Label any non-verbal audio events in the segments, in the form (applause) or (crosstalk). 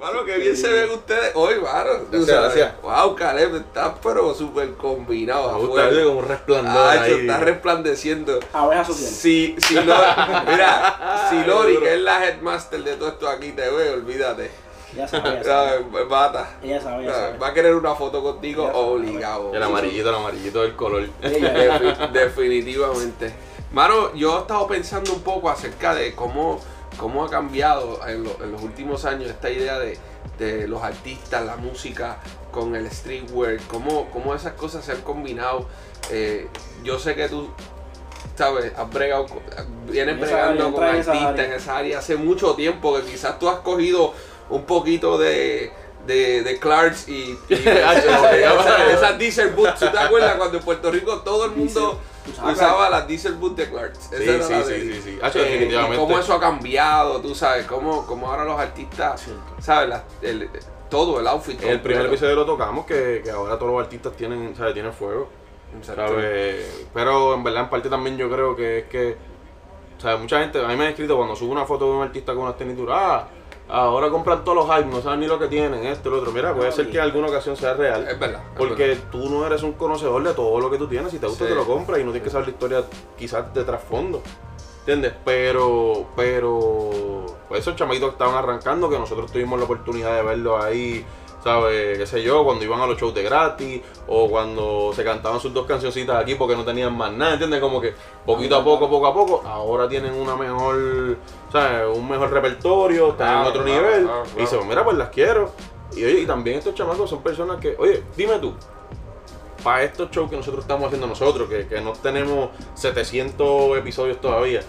Mano, qué bien se ven ustedes hoy, mano. Gracias, gracias. Wow, Caleb, estás pero súper combinado. Verle como un resplandor Ah, ahí. está resplandeciendo. Abeja social. (laughs) Si, si Lori, mira, si Lori, que es la headmaster de todo esto aquí, te ve, olvídate. Ya sabe, ya. Mata. Ella sabe, ella ¿Sabes? sabe. Va a querer una foto contigo sabe. obligado. El amarillito, el amarillito del color. Definitivamente. Mano, yo he estado pensando un poco acerca de cómo, cómo ha cambiado en, lo- en los últimos años esta idea de, de los artistas, la música con el streetwear, cómo, cómo esas cosas se han combinado. Eh, yo sé que tú, sabes, has bregado, vienes En bregando área, con artistas en esa área hace mucho tiempo que quizás tú has cogido un poquito de... De, de Clarks y, y (laughs) esa- esas diesel boots, ¿tú te (laughs) acuerdas cuando en Puerto Rico todo el mundo Diesel, usaba las diesel boots de Clarks? Sí, sí, sí, de- sí, sí. Hacho, Eh, definitivamente. y cómo eso ha cambiado, tú sabes, cómo, cómo ahora los artistas. ¿sabes? La- el- todo, el outfit. En el primer episodio lo tocamos, que, que ahora todos los artistas tienen, ¿sabes? tienen fuego. Pero en verdad, en parte también yo creo que es que, ¿sabes? Mucha gente, a mí me han escrito cuando subo una foto de un artista con unas tenis duras, ah, ahora compran todos los hype, no saben ni lo que tienen, esto, lo otro. Mira, puede ser que en alguna ocasión sea real. Es verdad. es Porque verdad. tú no eres un conocedor de todo lo que tú tienes. Si te gusta, Sí. te lo compras y no tienes que saber la historia quizás de trasfondo. ¿Entiendes? Pero, pero, pues esos chamaquitos que estaban arrancando, que nosotros tuvimos la oportunidad de verlos ahí, ¿sabes? ¿Qué sé yo? Cuando iban a los shows de gratis o cuando se cantaban sus dos cancioncitas aquí porque no tenían más nada, ¿entiendes? Como que poquito a poco, poco a poco, ahora tienen una mejor, ¿sabes? Un mejor repertorio, están en otro claro, nivel. claro, Y dicen, mira, pues las quiero. Y oye, y también estos chamacos son personas que, oye, dime tú, para estos shows que nosotros estamos haciendo nosotros, que, que no tenemos 700 episodios todavía,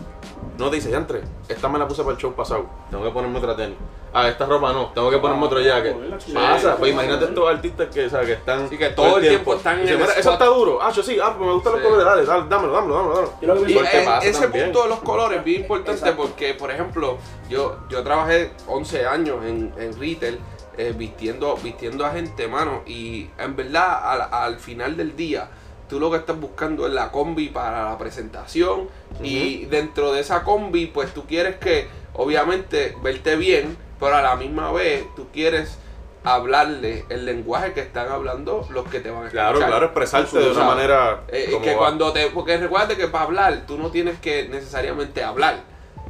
no te dice, Yantre, esta me la puse para el show pasado, tengo que ponerme otra tenis. Ah, esta ropa no, tengo que ponerme otro jacket. Sí, Pasa, pues imagínate estos artistas que, o sea, que están. Sí, que todo el tiempo están en el "Mira, Eso spot". está duro. Ah, yo sí, ah, pues me gustan los colores, dale, dale, dámelo, dámelo, dámelo, dámelo. Y eh, ese también. punto de los colores es bien importante Exacto. porque, por ejemplo, yo, yo trabajé 11 años en, en retail eh, vistiendo, vistiendo a gente, mano, y en verdad al, al final del día tú lo que estás buscando es la combi para la presentación y dentro de esa combi pues tú quieres que obviamente verte bien, pero a la misma vez tú quieres hablarle el lenguaje que están hablando los que te van a escuchar. Claro, claro, expresarte de una manera. Eh, como que va. cuando te, porque recuerda que para hablar tú no tienes que necesariamente hablar,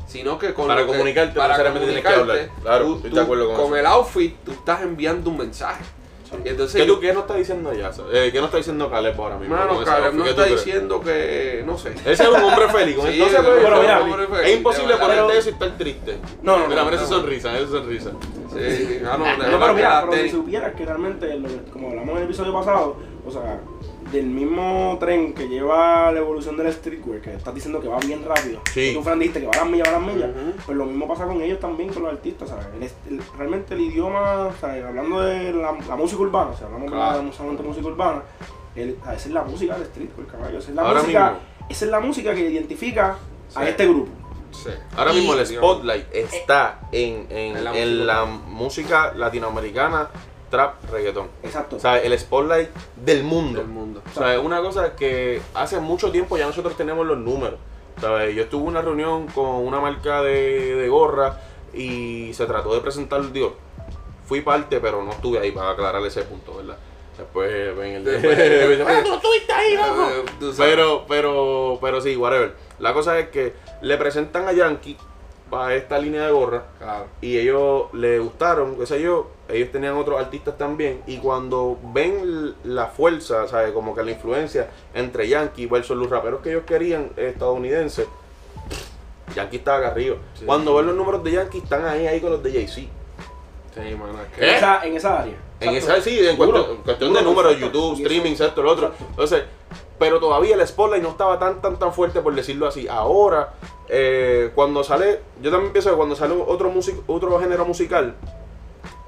sino que con Para lo que- comunicarte, para necesariamente tienes que comunicarte, hablar. Claro, tú- estoy de acuerdo con eso. el outfit tú estás enviando un mensaje. Entonces ¿Qué, tú, ¿Qué no está diciendo ya? Eh, ¿Qué no está diciendo Caleb ahora mismo? mano, Caleb no ¿Qué está diciendo que no sé. Ese es un hombre feliz. (laughs) Sí, no se puede pero mira, feliz. hombre feliz, es imposible ponerte eso y estar triste. No, no, Mira, no, mira esa no. sonrisa, esa sonrisa. Sí, sí, ah, no, No, pero mira, pero si supieras que realmente, como hablamos en el episodio pasado, o sea, del mismo tren que lleva la evolución del streetwear, que estás diciendo que va bien rápido, Sí. tú Fran dijiste que va a las millas, va a las millas, Ujú. pues lo mismo pasa con ellos también, con los artistas, ¿sabes? El est- el- realmente el idioma, o sea, hablando de la, la música urbana, o sea, hablamos Claro. de música urbana, el- esa es la música del streetwear, caballo, esa es la Ahora música, mismo. esa es la música que identifica a este grupo. Sí. Ahora Y- mismo el spotlight está en, en, En la en música la música latinoamericana, trap, reggaetón. Exacto. O sea, el spotlight del mundo. del mundo. O sea, es una cosa que hace mucho tiempo ya nosotros tenemos los números. ¿sabes? Yo estuve en una reunión con una marca de, de gorra y se trató de presentar, digo, fui parte, pero no estuve ahí para aclarar ese punto, ¿verdad? Después ven el (laughs) Después- "Ah, tú no estuviste ahí, loco". Eh. Pero, pero, pero sí, whatever. La cosa es que le presentan a Yankee para esta línea de gorra Claro. y ellos le gustaron, qué sé yo, ellos tenían otros artistas también y cuando ven la fuerza, ¿sabes? Como que la influencia entre Yankee versus los raperos que ellos querían estadounidenses, Yankee estaba acá arriba. Sí. Cuando ven los números de Yankee están ahí ahí con los de Jay-Z. Sí, mano, es En, que. esa, en esa área. En Exacto. esa sí, en cuestión, cuestión de números. YouTube, streaming, esto, lo otro. Exacto. Entonces, pero todavía el spotlight no estaba tan, tan, tan fuerte, por decirlo así. Ahora, eh, cuando sale, yo también pienso que cuando sale otro, music, otro género musical,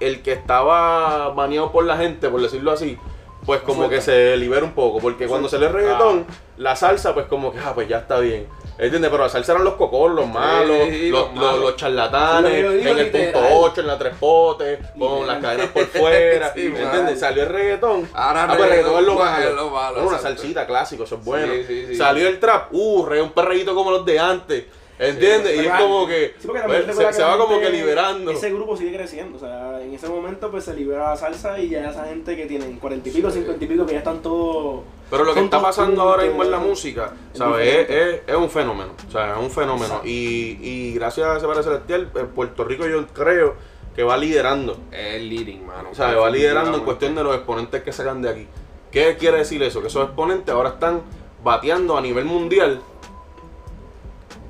el que estaba baneado por la gente, por decirlo así, pues como que se libera un poco. Porque cuando sale el reggaetón, Ah. la salsa, pues como que, ah, pues ya está bien. ¿Entiendes? Pero la salsa eran los cocos, los malos, Sí, los, los malos. charlatanes, Sí, en el punto 8, en la tres potes, con las cadenas (laughs) por fuera. Sí, ¿Me mano. entiendes? Salió el reggaetón. Ahora ah, pues el reggaetón es lo reggaetón malo. es lo malo, Bueno, una salsita clásico, eso es bueno. Sí, sí, sí. Salió el trap, uh, re, un perreíto como los de antes. ¿Entiendes? Sí, y es como que Sí, porque también pues, se, se va como que liberando. Ese grupo sigue creciendo, o sea, en ese momento pues se libera la salsa y ya esa gente que tienen cuarenta y pico, Sí. cincuenta y pico, que ya están todos... Pero lo que está pasando ahora mismo en la música, es ¿sabes? Es, es- es un fenómeno, o sea, es un fenómeno. Y, y gracias a ese Padre Celestial, eh, Puerto Rico yo creo que va liderando. Es leading, mano. O sea, va liderando en cuestión de los exponentes que sacan de aquí. ¿Qué quiere decir eso? Que esos exponentes ahora están bateando a nivel mundial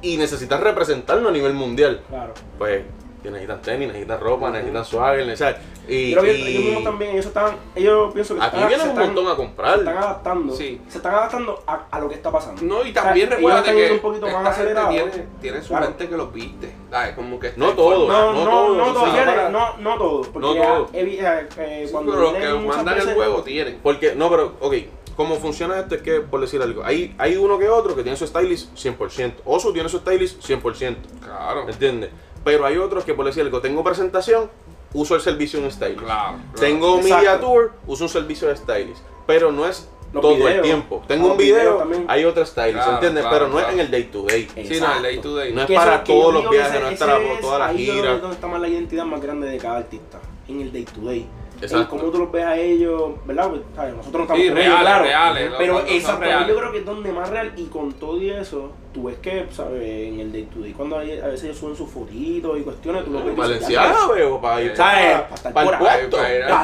y necesitas representarlo a nivel mundial. Claro. Pues que necesitan tenis, necesitan ropa, necesitan swagger, necesitan... Y, y ellos mismos también, ellos están, ellos pienso que aquí están- vienen se un están- montón a se están comprar. adaptando, Sí. se están adaptando a, a lo que está pasando. No, y O sea, también recuerda que un poquito esta más gente acelerado. tiene, tiene su Claro. gente que los viste. ¿sabes? Como que No todos, informada. No, no no, todos, no, o todos, sea, fíjate, para- no, no todos, porque No todos. eh, eh, eh, Sí, cuando pero los que mandan el juego tienen. Porque, no, pero, ok, cómo funciona esto es que, por decir algo, hay, hay uno que otro que tiene su stylist 100%. Oso tiene su stylist 100%. Claro. ¿Entiendes? Pero hay otros que, por decir algo, tengo presentación, uso el servicio de un stylist. Claro. claro. Tengo Exacto. media tour, uso un servicio de stylist. Pero no es Los todo el tiempo. Tengo un video, también. hay otro stylist, Claro, ¿entiendes? claro, pero no claro. es en el day to day. Sí, no, el day to day. No es para todos los viajes, no es para todas las ahí donde- donde está más la identidad más grande de cada artista, en el day to day. Exacto. En cómo tú los ves a ellos, ¿verdad? Pues, ¿sabes? Nosotros no estamos Sí, con ellos, reales, claro. reales, los Pero exacto, reales. yo creo que es donde más real y con todo y eso, tú ves que, ¿sabes? En el day to day, cuando hay- a veces ellos suben sus fotitos y cuestiones, tú lo ves. y dices, Valenciaga, veo, para ir ¿Sabes? para, estar por ahí, para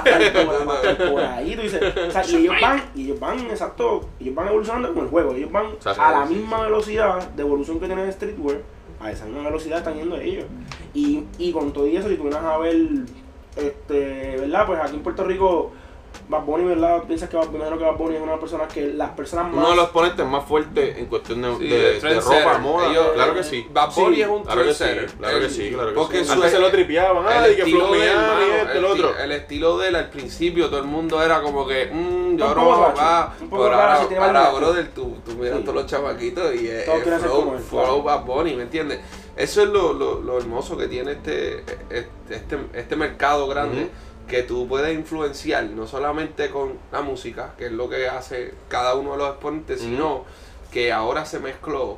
estar por- ahí, tú dices, o sea, y ellos van, y ellos van, exacto, ellos van evolucionando con el juego, ellos van Exacto, a la misma velocidad de evolución que tiene el streetwear, a esa misma velocidad están yendo ellos. Y, y con todo y eso, si tú vienes a ver, este, ¿verdad? Pues aquí en Puerto Rico, Bad Bunny, ¿verdad? Piensas que Bad, imagino que Bad Bunny es una persona que las personas más... Uno de los exponentes más fuertes en cuestión de, Sí, de- de ropa, moda. Ellos- claro que sí. Bad Bunny Sí, es un Claro que sí, claro que sí, claro que porque sí. su- Antes se lo tripeaban, ay, que Flow de él, Miami, esto, el otro. el estilo de él al principio todo el mundo era como que mmm, yo Un no poco voy a gacho, jugar un poco pero ahora, si tiene ahora brother tú, tú miras Sí. todos los chamaquitos y es, flow. Bad Bunny ¿me entiendes? Eso es lo, lo, lo hermoso que tiene este este, este, este mercado grande que tú puedes influenciar no solamente con la música que es lo que hace cada uno de los exponentes sino que ahora se mezcló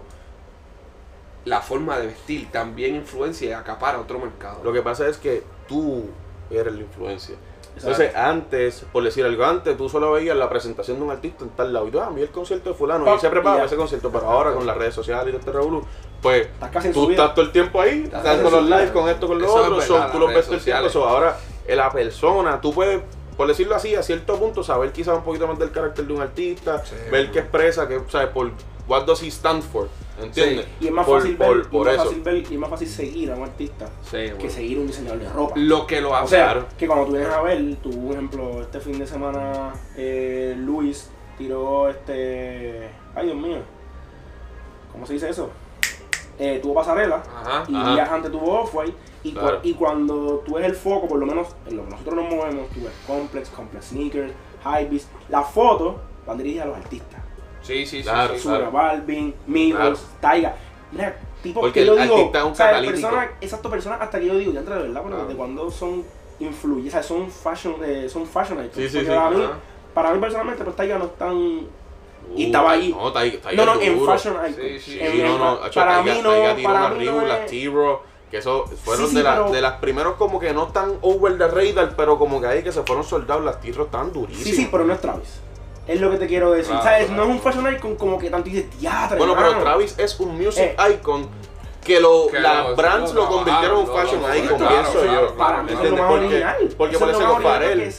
la forma de vestir también influencia y acapara otro mercado. Lo que pasa es que tú eres la influencia. Entonces, antes, por decir algo, antes tú solo veías la presentación de un artista en tal lado y tú, ah, vi el concierto de fulano Pop, y se prepara y para ya. ese concierto, pero ahora con las redes sociales y todo este revolú, pues Estás tú estás todo el tiempo ahí, Estás dando los lives con esto, con lo Eso es otro, verdad, so, tú lo redes ves todo el tiempo, so, ahora eh, la persona, tú puedes, por decirlo así, a cierto punto, saber quizás un poquito más del carácter de un artista, Sí, ver qué expresa, que, ¿sabes? Por what does he stand for, ¿entiendes? Y es más por, fácil ver, por más eso. fácil ver, y es más fácil seguir a un artista Sí, que seguir a un diseñador de ropa. Lo que lo O hace. sea, Claro. que cuando tú vienes a ver, tú, por ejemplo, este fin de semana, eh, Luis tiró este. Ay, Dios mío. ¿Cómo se dice eso? Eh, tuvo pasarela Ajá. y Ajá. días antes tuvo Off-White. Y, Claro. y cuando tú ves el foco, por lo menos en lo que nosotros nos movemos, tú ves Complex, Complex Sneakers, Hypebeast. Las fotos van dirigidas a los artistas. Sí, sí, sí. Claro, sí. Sura claro. Balvin, Migos, Claro. Taiga. Mira, tipo Porque que yo digo, artista es un ¿sabes? catalítico. Personas, exacto, personas hasta que yo digo, ya entre de verdad, pero desde cuando son influyentes, o sea, son fashion, eh, son fashion icons. Sí, sí, sí, Para mí, para mí personalmente, pues Taiga no es tan... y Uh, estaba ahí. No, Taiga, No, Taiga no, es en fashion icon. Sí, sí. En- Sí, no, no, para Taiga- mí no, Taiga para mí no las T-Raw, que eso fueron Sí, sí, de, la- pero- de las primeros como que no tan over the radar, pero como que ahí que se fueron soldados, las T-Raw estaban durísimas. Sí, sí, pero no es Travis. Es lo que te quiero decir. Claro, ¿Sabes? claro. No es un fashion icon como que tanto dices teatro. Bueno, hermano". pero Travis es un music Eh. icon que, lo, Que las lo- brands lo lo convirtieron en un fashion lo- icon, claro, pienso claro, yo. Para mí es lo más Porque, original. porque por es eso Farel.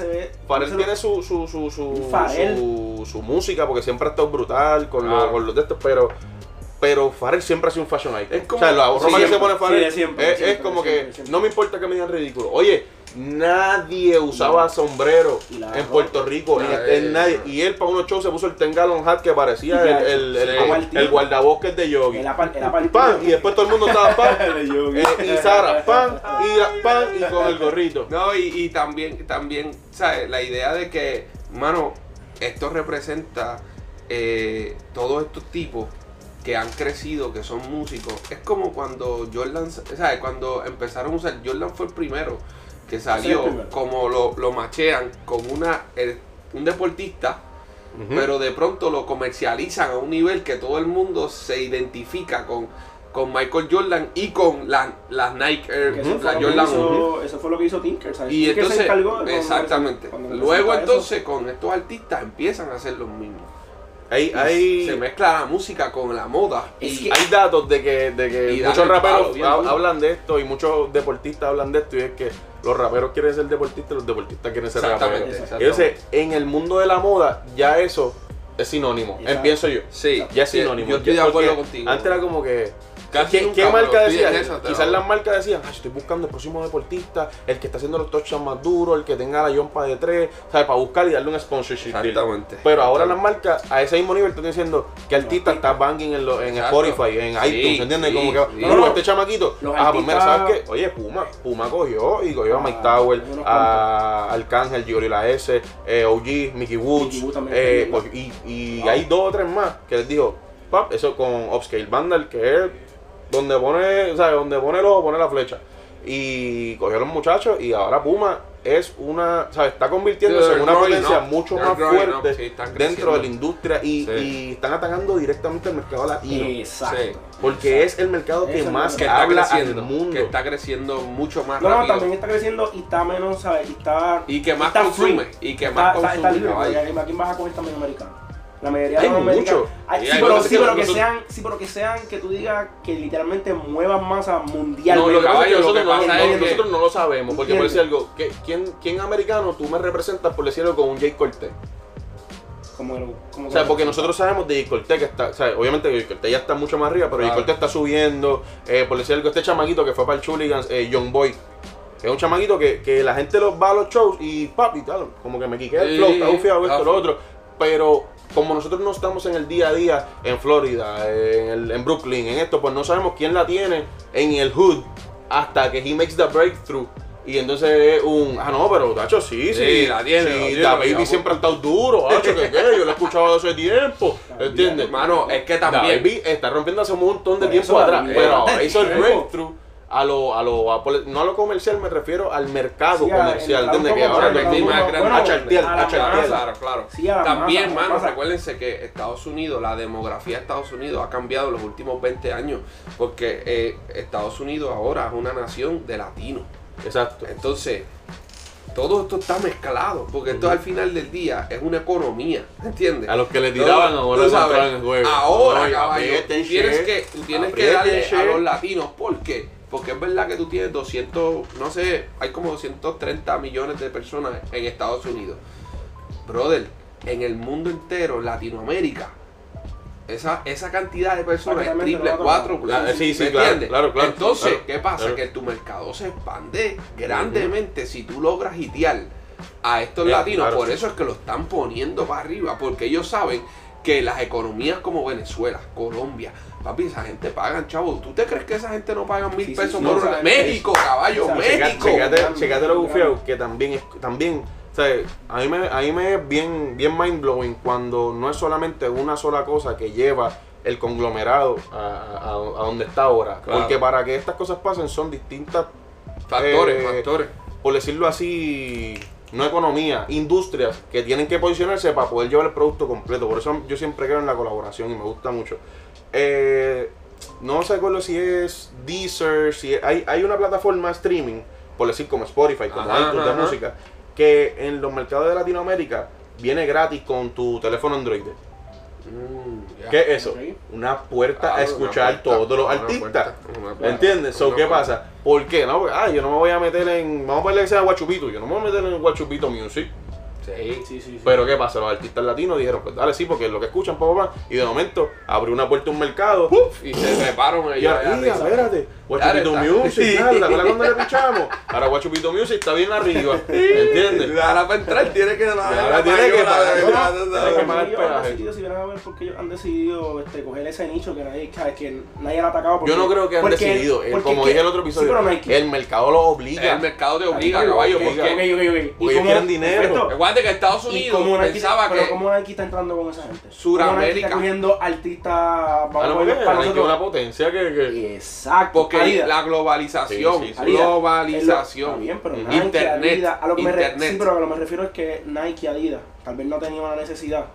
Farel tiene su, su, su, su, su, su música porque siempre ha estado brutal con, Claro. los, con los de estos, pero pero Farrell siempre ha sido un fashion icon. Es como- o sea, la ropa que se pone Farrell sí, siempre, es, como siempre, que siempre. no me importa que me digan ridículo. Oye, nadie usaba sombrero la en. Puerto Rico, en- Nadie, en nadie. no. Y él para unos shows se puso el Tengalon hat que parecía el, el, el, Partido. el guardabosques de Yogi. Pan, y después todo el mundo estaba pan. (laughs) Eh, y Sara, pan, y la- pan, y con el gorrito. No, y, y también, también, ¿sabes? La idea de que, mano, esto representa eh, todos estos tipos que han crecido, que son músicos. Es como cuando Jordan, ¿sabes? Cuando empezaron a usar, Jordan fue el primero que salió, el primero. como lo, lo machean con una, el- un deportista, pero de pronto lo comercializan a un nivel que todo el mundo se identifica con con Michael Jordan y con la- las Nike Air, eso, la Jordan hizo, eso fue lo que hizo Tinker, ¿sabes? Y Tinker entonces, se encargó de cuando- exactamente. Luego eso. entonces con estos artistas empiezan a hacer lo mismo. Hay, hay, Se mezcla la música con la moda. Es y que- hay datos de que, de que muchos raperos palo hablan de esto y muchos deportistas hablan de esto y es que los raperos quieren ser deportistas y los deportistas quieren ser Exactamente, raperos. Entonces, en el mundo de la moda, ya eso es sinónimo. Exacto. Pienso yo. Sí, Ya es sinónimo. Yo estoy de acuerdo contigo. Antes era como que. Casi ¿Qué, nunca, qué pero marca decía? Quizás las marcas decían, "Ay, estoy buscando el próximo deportista, el que está haciendo los touchdowns más duros, el que tenga la yompa de tres, ¿sabes? Para buscar y darle un sponsorship. deal". Exactamente. Pero ahora las marcas a ese mismo nivel están diciendo que artista está banging en, lo- en Exacto. Spotify, en Sí, iTunes, ¿entiendes? sí, como que, sí. no, No, este chamaquito, Los ah, pues mira, ¿sabes qué? Oye, Puma, Puma cogió y cogió a Mike Ah, Tower, a Arcángel, Giorila S, eh, OG, Mickey Woods, Mickey Woods también eh, pues, y, y hay dos o tres más que les dijo, pap, eso con Upscale Vandal, que es donde pone, ¿sabes? Donde pone el ojo, pone la flecha. Y cogió a los muchachos y ahora Puma es una, ¿sabes? Está convirtiéndose Sí, en una potencia up. mucho They're más fuerte sí, dentro de la industria y, Sí. y están atacando directamente el mercado latino. Exacto. Porque es el mercado que más que está habla creciendo, al mundo. que está creciendo mucho más No, no, rápido también está creciendo y está menos, ¿sabes? Y está. y que más está consume free. y que está, más está, consume. está libre, caballo. porque ¿a quién vas a coger también americano? La mayoría Hay de los mucho. Sí, hay pero, sí, que pero que nosotros- sean, sí, pero que sean que tú digas que literalmente muevan masa No, mundialmente. lo que pasa es que Caballo, lo nosotros, que no, pasa no, es que- nosotros no lo sabemos. Porque por decir algo, ¿qué- ¿quién, ¿quién americano tú me representas por decirlo con un Jay Cortez? Como, el- como O sea, que- porque nosotros sabemos de Jay Cortez que está, o sea, obviamente Jay Cortez ya está mucho más arriba, pero Jay Claro. Cortez está subiendo, eh, por decir algo, este chamaquito que fue para el Chuligans, eh, Young Boy, que es un chamaquito que, que la gente los va a los shows y papi, tal, como que me quiquea el Sí, flow, está bufiado, esto, lo otro, pero como nosotros no estamos en el día a día en Florida, en, el- en Brooklyn, en esto, pues no sabemos quién la tiene en el hood hasta que he makes the breakthrough. Y entonces es un, ah no, pero Tacho sí, sí, Sí, la tiene, la sí, tiene, la Baby tiene. siempre ha estado duro, Tacho, que qué, yo lo he escuchado hace tiempo, (laughs) ¿entiendes? Hermano, es que también Baby está rompiendo hace un montón de tiempo atrás, pero ahora hizo el (laughs) breakthrough a lo, a lo, a no a lo comercial, me refiero al mercado Sí, comercial, ¿entiendes? Que ahora un más grande, a Bueno, a a masa. Claro, claro. Sí, a la También, masa, mano, recuérdense que Estados Unidos, la demografía de Estados Unidos ha cambiado en los últimos 20 años, porque eh, Estados Unidos ahora es una nación de latinos. Exacto. Entonces, todo esto está mezclado, porque esto al final del día es una economía, ¿entiendes? A los que le tiraban ahora sabes, el juego. Ahora, caballo, tú tienes que, tú tienes que darle a los latinos, ¿por qué? Porque es verdad que tú tienes 200, no sé, hay como 230 millones de personas en Estados Unidos. Brother, en el mundo entero, Latinoamérica, esa, esa cantidad de personas es triple, cuatro. Ah, sí, sí, ¿me claro, entiendes? claro, claro, Entonces, claro, ¿qué pasa? claro. Que tu mercado se expande grandemente si tú logras hitear a estos Eh, latinos. claro. Por eso es que lo están poniendo para arriba, porque ellos saben que las economías como Venezuela, Colombia, papi, esa gente pagan, chavo. ¿Tú te crees que esa gente no pagan mil Sí, pesos sí, por no, una? México, caballo, o sea, México. Checate, checate lo bufiado, que también es, también, o sea, a mí me, a mí me es bien, bien mind blowing cuando no es solamente una sola cosa que lleva el conglomerado a, a- a donde está ahora. Claro. Porque para que estas cosas pasen son distintas, Factores, eh, factores. por decirlo así, no economía, industrias que tienen que posicionarse para poder llevar el producto completo. Por eso yo siempre creo en la colaboración y me gusta mucho. Eh, no sé acuerdo si es Deezer, si es- hay, hay una plataforma streaming, por decir como Spotify, como Ajá, iTunes de música, que en los mercados de Latinoamérica viene gratis con tu teléfono Android. Mm. ¿Qué es eso? Una puerta a una escuchar puerta, todos los artistas. puerta, ¿Entiendes? So, ¿Qué puerta. pasa? ¿Por qué? No, porque, ah, yo no me voy a meter en. Vamos a ponerle que sea Guachupito. Yo no me voy a meter en Guachupito Music. Sí. Sí, sí, sí. Pero ¿qué pasa? Los artistas latinos dijeron, pues dale, sí, porque es lo que escuchan, papá, papá. Y de momento abrió una puerta a un mercado. Y se (laughs) Y ellos. mira, arriba. espérate, Guachupito Dale, Music, (laughs) está. nada, ¿te acuerdas cuando le pichamos? Ahora Guachupito Music está bien arriba, ¿entiendes? (laughs) Ahora para entrar tiene que Ahora tiene que pagar. Ellos peaje. han decidido, si vienes a ver por qué ellos han decidido este, coger ese nicho que nadie, sabes, que nadie lo ha atacado. porque- Yo no creo que han porque- decidido, eh, porque como dije en el otro Sí, episodio, el mercado los obliga. El mercado te obliga, caballo, porque ok, ok, ok. ¿Y Porque ellos quieren dinero. Recuerda que Estados ¿Y Unidos pensaba pero que cómo Nike está entrando con esa gente? Suramérica. ¿Cómo Nike está cogiendo artistas Ah, vamos no, a porque ver, para Nike es una potencia que... que- Exacto. porque Adidas. la globalización, Sí, sí, sí. Adidas. Está globalización, bien, pero Ujú. Nike, Internet, Adidas, a lo que me re- sí, pero a lo que me refiero es que Nike Adidas tal vez no tenían una necesidad.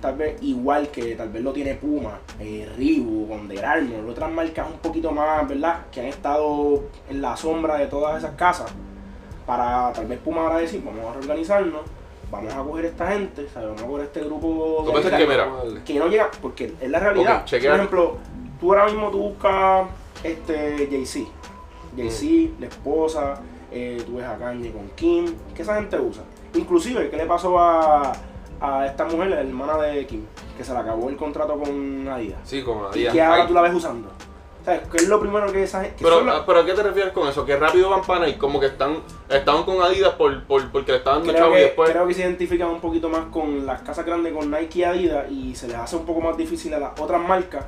tal vez igual que tal vez lo tiene Puma, eh, Reebok, Under Armour, otras marcas un poquito más, ¿verdad? Que han estado en la sombra de todas esas casas. Para tal vez Puma ahora decir, vamos a reorganizarnos, vamos a coger esta gente, ¿sabes? vamos a coger este grupo ¿Tú piensas de que, mira, que no llega, porque es la realidad. Por ejemplo, tú ahora mismo tú buscas este Jay-Z, Jay-Z, la esposa, eh, tú ves a Kanye con Kim, ¿qué esa gente usa? Inclusive, ¿qué le pasó a, a esta mujer, la hermana de Kim? Que se le acabó el contrato con Adidas. Sí, Y Adidas. que ahora tú la ves usando. ¿Sabes? ¿Qué es lo primero que esa gente... Pero, la- pero ¿a qué te refieres con eso? Que rápido van para Nike, como que están, estaban con Adidas por, por, porque le estaban dando chavo y después. creo que se identifican un poquito más con las casas grandes con Nike y Adidas y se les hace un poco más difícil a las otras marcas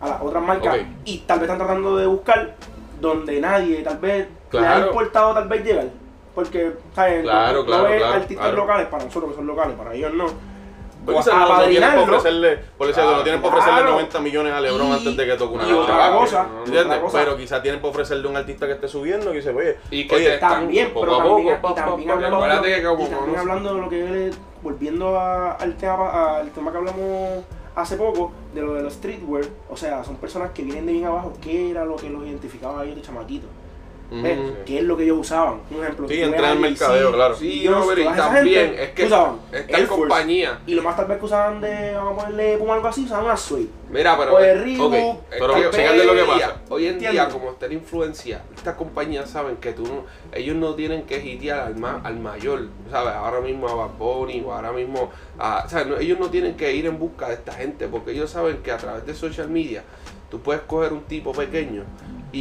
a las otras marcas y tal vez están tratando de buscar donde nadie tal vez le ha Claro. importado tal vez llegar porque ¿sabes? Claro, no, claro, no ves claro, artistas claro. locales para nosotros que son locales para ellos no Porque O quizás no, tienen apadrinarlo. ofrecerle, por eso Claro, no tienen para ofrecerle claro. 90 millones a LeBron Y- antes de que toque una y otra cosa, ¿no? Otra cosa. Pero quizás tienen para ofrecerle a un artista que esté subiendo y dice, oye, Y que oye, también poco pero a también, poco, y también pa, pa, hablando, acuérdate que como y también hablando de lo que volviendo a- al tema al tema que hablamos hace poco de lo de los streetwear o sea son personas que vienen de bien abajo qué era lo que los identificaba a ellos de chamaquitos Ujú. ¿Ves? ¿Qué es lo que ellos usaban? Un ejemplo. Sí, tú ves entra a en mercadeo, claro. Sí, Dios, no, pero y también gente es que usaban esta compañía. Y lo más tal vez que usaban de, vamos a ponerle Puma algo así, usaban una suite. Mira, pero. O de eh, Reebok. ok, es pero que hoy lo que pasa. Hoy en día, como está la influencia, estas compañías saben que tú no, ellos no tienen que hitear al, ma- al mayor, ¿sabes? Ahora mismo a Bad Bunny o ahora mismo a. ¿sabes? No, ellos no tienen que ir en busca de esta gente porque ellos saben que a través de social media tú puedes coger un tipo pequeño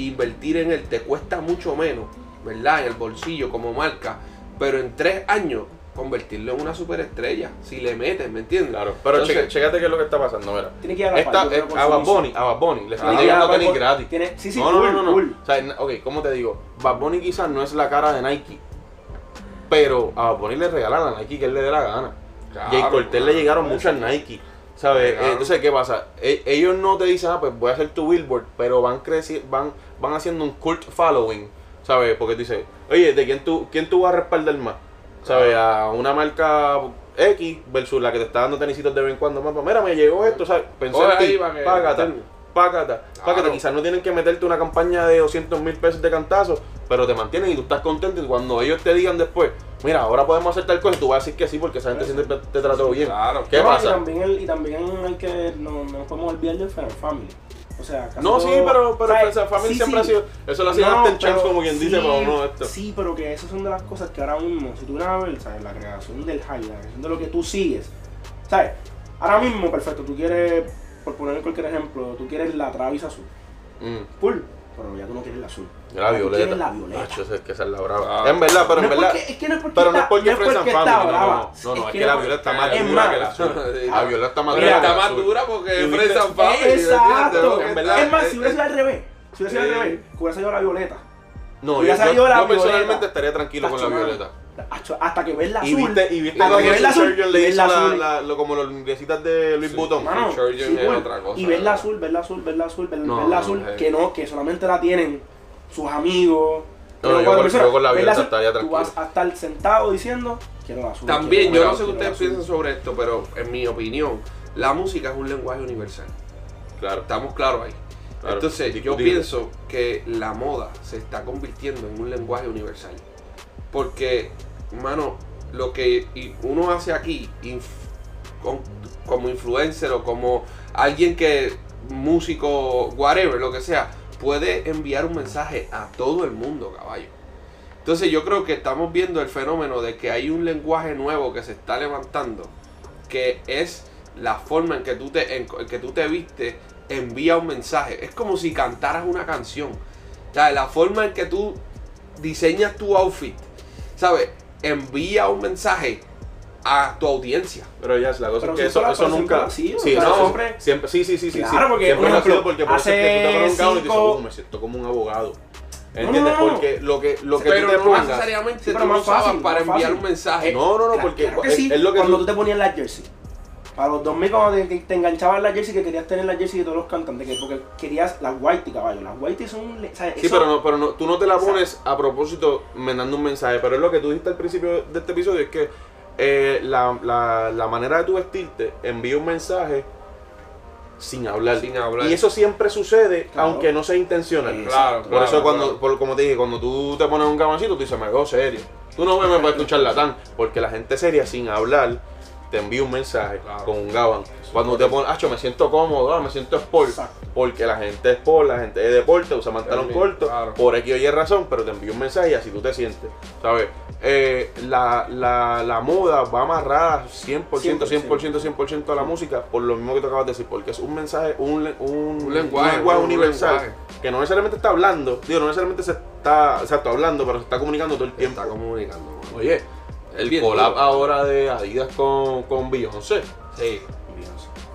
e invertir en él, te cuesta mucho menos, ¿verdad? En el bolsillo como marca, pero en tres años convertirlo en una superestrella, si le metes, ¿me entiendes? Claro, pero Entonces- cheque- chécate qué es lo que está pasando, mira. Tiene que ir a la Esta, eh, con a Bad. Bunny, a Bad Bunny le están Ah, llegando Bad tenis gratis. tiene- sí, sí, no, no, cool, no, no. cool. O sea, n- ok, ¿cómo te digo? Bad Bunny quizás no es la cara de Nike, pero a Bad Bunny le regalan a Nike que él le dé la gana. Claro, Jay Cortez claro. le llegaron muchas Nike. ¿Sabes? Claro. Entonces, ¿qué pasa? E- ellos no te dicen, ah, pues voy a hacer tu billboard, pero van creci van, van haciendo un cult following, ¿sabes? Porque tú dices, oye, ¿de quién tú, quién tú vas a respaldar más? ¿Sabes? A una marca X versus la que te está dando tenisitos de vez en cuando. Más, mira, me llegó esto, ¿sabes? Pensé en ti, págata, págata. Quizás no tienen que meterte una campaña de 200 mil pesos de cantazo, pero te mantienen y tú estás contento. Y cuando ellos te digan después, mira, ahora podemos hacer tal cosa, tú vas a decir que sí porque esa gente siempre te trató bien. Claro. ¿Qué No, pasa? Y también, el- y también hay que, no, no podemos olvidar del Fan Family. O sea, casi No, sí, pero, pero Friends and Family sí, siempre sí. ha sido. Eso lo hacía No, pero como quien dice, sí, pero no esto. Sí, pero que esas son de las cosas que ahora mismo, si tú vienes a ver, ¿sabes? La creación del hype, la creación de lo que tú sigues, ¿sabes? Ahora mismo, perfecto, tú quieres, por poner cualquier ejemplo, tú quieres la Travis azul. Mm, Cool, pero ya tú no quieres la azul. la Tú violeta. quieres la violeta. Es que esa es la brava. Ah. en verdad, pero No en es verdad. porque- es que no es porque pero no es está- porque no es Friends and porque Family. No, no, brava. no. No, no, es Es que la violeta está más es dura más. que la azul. (laughs) La violeta está más dura está más dura porque Friends and Family. Exacto. ¿me En verdad, es más, si hubiera sido al revés, si hubiera sido al revés, hubiera salido la violeta. No, yo, Hubiera yo, salido la yo personalmente estaría tranquilo con la violeta. Hasta que ves la Y azul. viste, y viste hasta que ves la azul. Surgeon le ves hizo la azul. la- lo- como los librecitas de Louis Sí. Vuitton. Mano, Surgeon sí, es otra cosa, Y ver la azul, ver la azul, ver la azul, No, ver la azul, eh. que no, que solamente la tienen sus amigos. No, Pero yo personas, yo con la violeta estaría Tú tranquilo. vas a estar sentado diciendo, quiero la azul. También, yo no sé qué ustedes piensan sobre esto, pero en mi opinión, la música es un lenguaje universal. Claro. Estamos claros ahí. Claro, Entonces, yo pienso que la moda se está convirtiendo en un lenguaje universal. Porque, mano, lo que uno hace aquí, como influencer o como alguien que, músico, whatever, lo que sea, puede enviar un mensaje a todo el mundo, caballo. Entonces yo creo que estamos viendo el fenómeno de que hay un lenguaje nuevo que se está levantando, que es la forma en que tú te, en, que tú te envía un mensaje. Es como si cantaras una canción. O la forma en que tú diseñas tu outfit, ¿sabes? Envía un mensaje a tu audiencia. Pero ya, la cosa Pero es que eso eso, la- nunca. sí, o sea, no, siempre- siempre, sí, sí, sí, sí. Claro, sí. porque, siempre sido porque por eso es que tú te hace pones un gown y dices, cinco- oh, me siento como un abogado. No, ¿Entiendes? no, no. Porque lo que, lo que Pero tú te no pongas. necesariamente Sí, pero tú más fácil, para más enviar fácil. un mensaje. No, no, no, Claro- porque claro es, sí, es lo que cuando tú. tú te ponías la jersey. Para los 2000 cuando te, te enganchabas la jersey que querías tener la jersey de todos los cantantes, que porque querías las whitey, caballo. Las whitey son... Sí, Eso- pero no, pero no, tú no te la pones a propósito mandando un mensaje, pero es lo que tú dijiste al principio de este episodio, es que eh, la, la, la manera de tu vestirte envía un mensaje sin hablar. Sin hablar. Y eso siempre sucede, Claro. aunque no sea intencional. Claro, Por claro, eso cuando, por- como te dije, cuando tú te pones un gabancito, tú dices, me veo serio. Tú no me puedes escuchar latán, porque la gente seria sin hablar te envía un mensaje Claro. con un gaban. Cuando te pones, me siento cómodo, ah, me siento sport, Exacto. porque la gente es sport, la gente es deporte, usa pantalón corto, claro. por X o Y razón, pero te envía un mensaje y así tú te sientes, ¿sabes? Eh, la, la, la moda va amarrada 100%, 100%, 100%, a la música, por lo mismo que tú acabas de decir, porque es un mensaje, un, un, Un lenguaje, un universal, lenguaje. que no necesariamente está hablando, digo, no necesariamente se está, exacto, hablando, pero se está comunicando todo el tiempo. Está comunicando. Oye, el Bien collab ahora de Adidas con, con Beyoncé. Sí.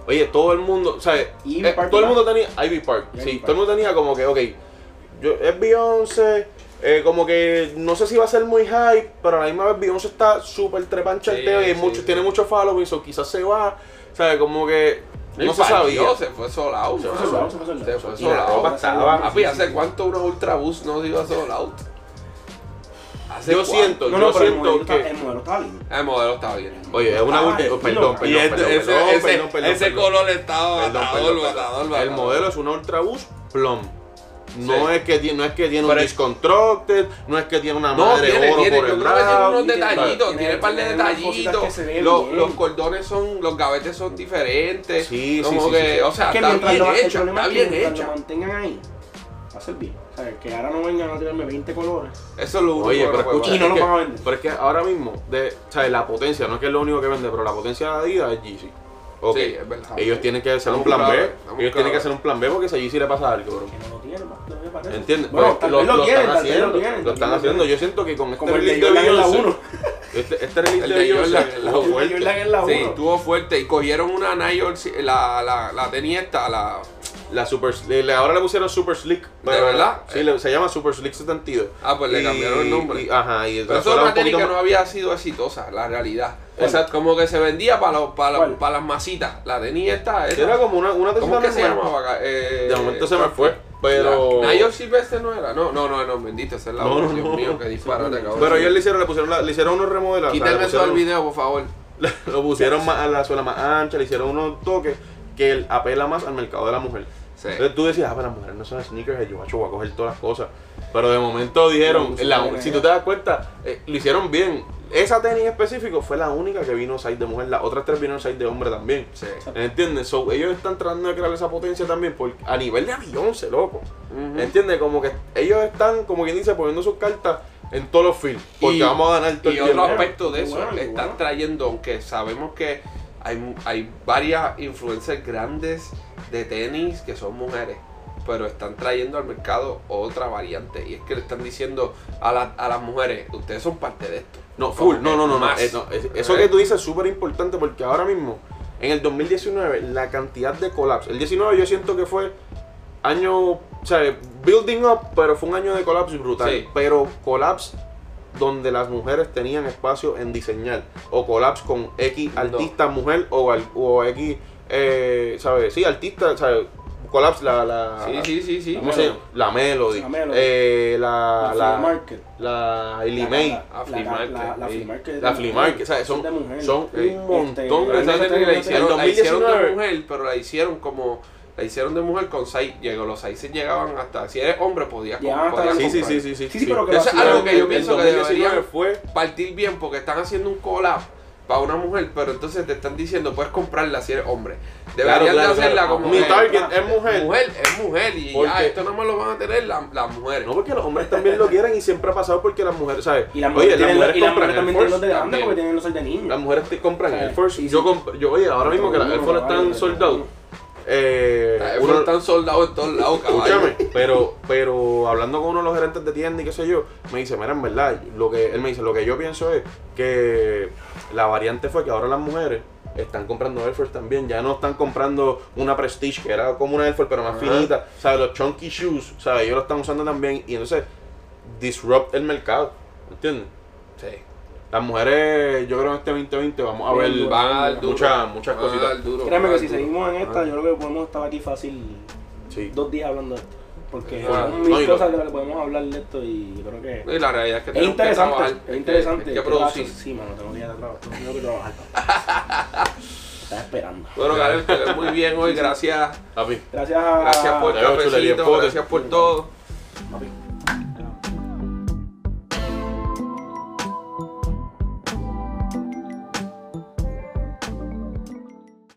Oye, todo el mundo, o sea, Ivy eh, Park todo el mundo tenía Ivy Park, sí, Park. todo el mundo tenía como que, ok, yo, es Beyoncé, eh, como que no sé si va a ser muy hype, pero a la misma vez Beyoncé está súper trepancha Sí, y sí, mucho, tiene mucho following, so quizás se va, ¿sabes? Como que no Y se sabía. Se fue sold out. Se fue sold out, se fue sold out. Se fue Y sold out. ¿hace cuánto Ultra Boost no iba sold out? ¿Hace Yo siento, No, yo no, el siento modelo, está, que... el modelo está lindo. El modelo estaba bien. Oye, es una Ah, ultra... el perdón, estilo. Y perdón, este- perdón, ese, perdón, ese- perdón, perdón, ese perdón. color estaba Perdón, matador, perdón, perdón. matador, El modelo es una Ultra Boost Plum. No Sí. es que tiene, no es que tiene un Pero es- disconstructed, no es que tiene una No, madre tiene, oro tiene, por yo el creo que tiene unos detallitos, tiene- tiene un par de detallitos. Los, bien. los cordones son, los gavetes son diferentes. Sí, sí, como sí, que, sí, o sea, Es que está bien lo, el problema está bien lo mantengan ahí, ser bien. O sea, que ahora no vengan a tirarme 20 colores. Eso es lo único Oye, que pero no escucha, Y no es lo que- van a vender. pero es que ahora mismo, de, o sea, la potencia, no es que es lo único que vende, pero la potencia de Adidas es Yeezy. Ok. Sí, es verdad. Ellos tienen que hacer un plan B. Ellos tienen que hacer un plan B porque si a Yeezy le pasa algo, bro. Que no lo tienen, no me parece. ¿Entiendes? Bueno, Pues tal lo, lo lo tienen, están haciendo. lo tienen. Lo están haciendo. Yo siento que con este Como el release de la Beyoncé- 1. Este, este release El de de Beyoncé la uno. fuerte. La Sí, 1. estuvo fuerte. Y cogieron una Nike, la, la, la tenía esta, la. La super, le- ahora le pusieron Super Slick. pero- verdad? Sí, le- se llama Super Slick 72. Ah, pues le Y- cambiaron el nombre. y- ajá, y Pero eso es era una técnica no había sido exitosa, la realidad. ¿Cuál? Exacto, como que se vendía para para, para las masitas. La tenía esta, esta. Era como una, una ¿Cómo que se llamaba? Eh, De momento se me fue, pero... Nike Silvestre no era. No, no, no, no, bendito, esa es la No, no, Dios mío, que disparate, cabrón. Pero ellos le hicieron, le pusieron, la- le hicieron unos remodelados. o sea, eso del pusieron- video, por favor. (laughs) Lo pusieron más a la suela más ancha, le hicieron unos toques que él apela más al mercado de la mujer. Sí. Entonces tú decías, ah, pero las mujeres no son sneakers, yo macho, voy a coger todas las cosas. Pero de momento dijeron, No, la- si tú te das cuenta, eh, lo hicieron bien. Esa tenis específico fue la única que vino side de mujer, las otras tres vinieron side de hombre también. Sí. ¿Entiendes? So, ellos están tratando de crear esa potencia también por, a nivel de Beyoncé, loco. Ujú. ¿Entiendes? Como que ellos están, como quien dice, poniendo sus cartas en todos los fields. Porque Y- vamos a ganar todo Y el otro tiempo. aspecto de eso, bueno, están bueno. trayendo, aunque sabemos que hay, hay varias influencers grandes de tenis que son mujeres, pero están trayendo al mercado otra variante. Y es que le están diciendo a, la- a las mujeres, ustedes son parte de esto. No, full, no, no, no, más. eh, no, es- Eso que tú dices es súper importante porque ahora mismo, en el 2019, la cantidad de collapse, el 19 yo siento que fue año, o sea, building up, pero fue un año de collapse brutal. Sí. Pero collapse donde las mujeres tenían espacio en diseñar, o collapse con X No. artista mujer o, al- o X, eh, ¿sabes? Sí, artista, ¿sabes? Collapse la... la Sí, sí, sí, sí. ¿Cómo se llama? La Melody. La Melody. eh, la, La la, Flea Market. la La- May. la- Flea Market, la- La. Flea Market. La Flea Market, ¿sabes? Son, son un montón. Este, Esa tenis la hicieron, la hicieron de 2019. mujer, pero la hicieron como. La hicieron de mujer con 6. Llegó, los 6 llegaban hasta. Si eres hombre, podías hasta podías la- Sí, sí, comprar. sí, sí, sí. Sí, sí, pero que Eso es la algo que yo pienso que 2019 deberían fue partir bien porque están haciendo un collab para una mujer, pero entonces te están diciendo puedes comprarla si eres hombre. Deberían Claro, claro, de hacerla claro. como Mi target es mujer. Mujer es mujer y Porque- ya, esto no me lo van a tener la- las mujeres. No, porque los hombres también lo quieren y siempre ha pasado porque las mujeres, ¿sabes? Y las Oye, mujeres las tienen- mujeres y las compran mujeres también tienen los de grande porque tienen los de niño. Las mujeres te compran Sí, Air Force. sí, Yo, yo, oye, ahora mismo que las Air Force están vale, sold out. vale. Eh, uno- están soldados en todos lados. Escúchame, pero, pero hablando con uno de los gerentes de tienda y qué sé yo, me dice, mira, en verdad, lo que, él me dice, lo que yo pienso es que la variante fue que ahora las mujeres están comprando Air Force también, ya no están comprando una Prestige, que era como una Air Force, pero más Ajá. finita, ¿sabes? Los chunky shoes, ¿sabes? Ellos lo están usando también y entonces disrupt el mercado, ¿entiendes? Sí. Las mujeres, yo creo en este 2020 vamos a Bien ver. Van a dar duro. muchas, muchas Van a dar cositas. duro, Créeme que si duro. seguimos en esta, Ah. yo creo que podemos estar aquí fácil Sí. dos días hablando de esto. porque Ah, son no, mil lo- cosas de las que podemos hablar de esto y yo creo que Y la realidad es que es tenemos que interesante, trabajar. es interesante. Hay que producir. Sí, mano, tengo que ir a trabajar, tengo que trabajar. Estaba esperando. Bueno, Gabriel, te ves muy bien hoy. Gracias. Papi. Gracias a... Gracias por el cafecito, gracias por todo. Papi.